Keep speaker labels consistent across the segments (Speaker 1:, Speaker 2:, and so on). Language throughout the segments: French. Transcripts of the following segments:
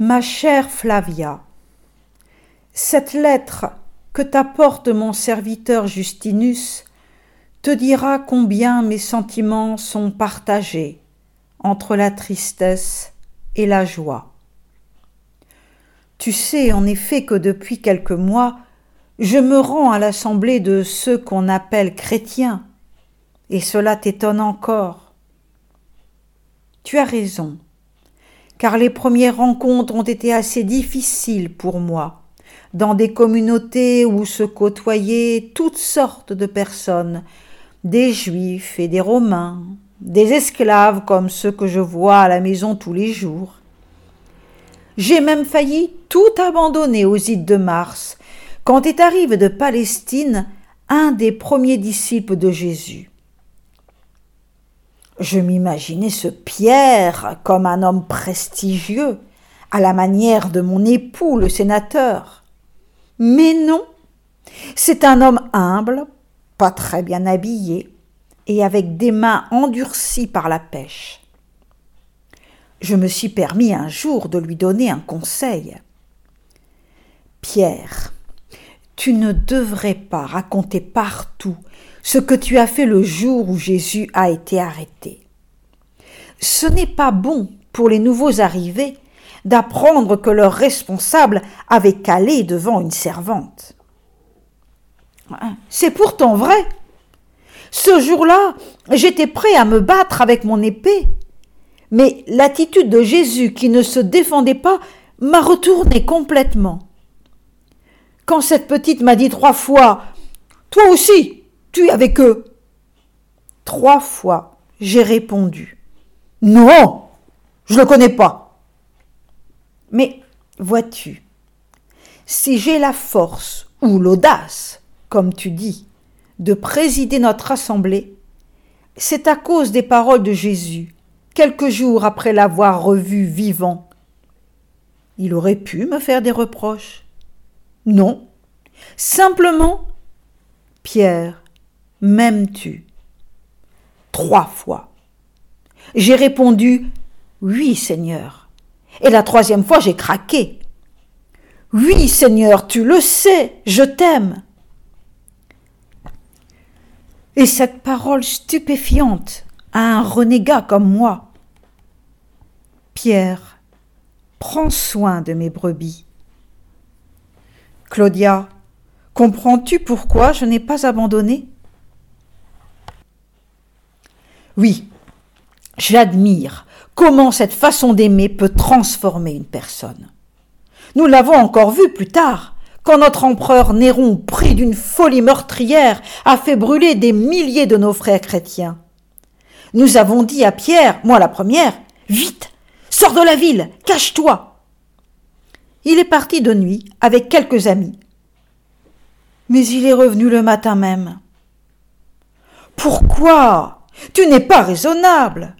Speaker 1: Ma chère Flavia, cette lettre que t'apporte mon serviteur Justinus te dira combien mes sentiments sont partagés entre la tristesse et la joie. Tu sais en effet que depuis quelques mois, je me rends à l'assemblée de ceux qu'on appelle chrétiens, et cela t'étonne encore. Tu as raison, car les premières rencontres ont été assez difficiles pour moi, dans des communautés où se côtoyaient toutes sortes de personnes, des juifs et des romains, des esclaves comme ceux que je vois à la maison tous les jours. J'ai même failli tout abandonner aux îles de Mars, quand est arrivé de Palestine un des premiers disciples de Jésus. Je m'imaginais ce Pierre comme un homme prestigieux, à la manière de mon époux, le sénateur. Mais non, c'est un homme humble, pas très bien habillé, et avec des mains endurcies par la pêche. Je me suis permis un jour de lui donner un conseil. Pierre, tu ne devrais pas raconter partout ce que tu as fait le jour où Jésus a été arrêté. Ce n'est pas bon pour les nouveaux arrivés d'apprendre que leur responsable avait calé devant une servante. C'est pourtant vrai. Ce jour-là, j'étais prêt à me battre avec mon épée. Mais l'attitude de Jésus qui ne se défendait pas m'a retourné complètement. Quand cette petite m'a dit trois fois Toi aussi, avec eux. Trois fois, j'ai répondu Non, je le connais pas. Mais vois-tu, si j'ai la force ou l'audace, comme tu dis, de présider notre assemblée, c'est à cause des paroles de Jésus, quelques jours après l'avoir revu vivant. Il aurait pu me faire des reproches. Non, simplement, Pierre, M'aimes-tu? Trois fois. J'ai répondu Oui, Seigneur. Et la troisième fois, j'ai craqué. Oui, Seigneur, tu le sais, je t'aime. Et cette parole stupéfiante à un renégat comme moi. Pierre, prends soin de mes brebis. Claudia, comprends-tu pourquoi je n'ai pas abandonné? Oui, j'admire comment cette façon d'aimer peut transformer une personne. Nous l'avons encore vu plus tard, quand notre empereur Néron, pris d'une folie meurtrière, a fait brûler des milliers de nos frères chrétiens. Nous avons dit à Pierre, moi la première, Vite, sors de la ville, cache-toi. Il est parti de nuit avec quelques amis. Mais il est revenu le matin même. Pourquoi tu n'es pas raisonnable.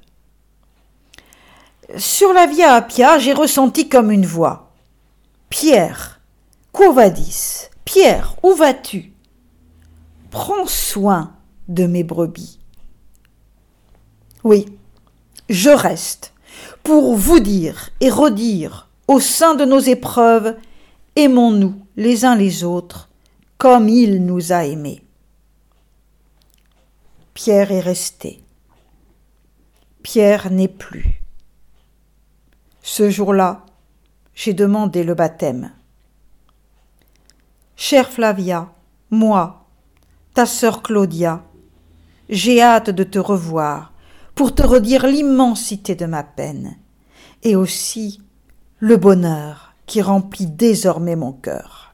Speaker 1: Sur la Via Appia, j'ai ressenti comme une voix. Pierre, qu'au vadis? Pierre, où vas-tu? Prends soin de mes brebis. Oui, je reste pour vous dire et redire au sein de nos épreuves, aimons-nous les uns les autres comme il nous a aimés. Pierre est resté. Pierre n'est plus. Ce jour-là, j'ai demandé le baptême. Chère Flavia, moi, ta sœur Claudia, j'ai hâte de te revoir pour te redire l'immensité de ma peine et aussi le bonheur qui remplit désormais mon cœur.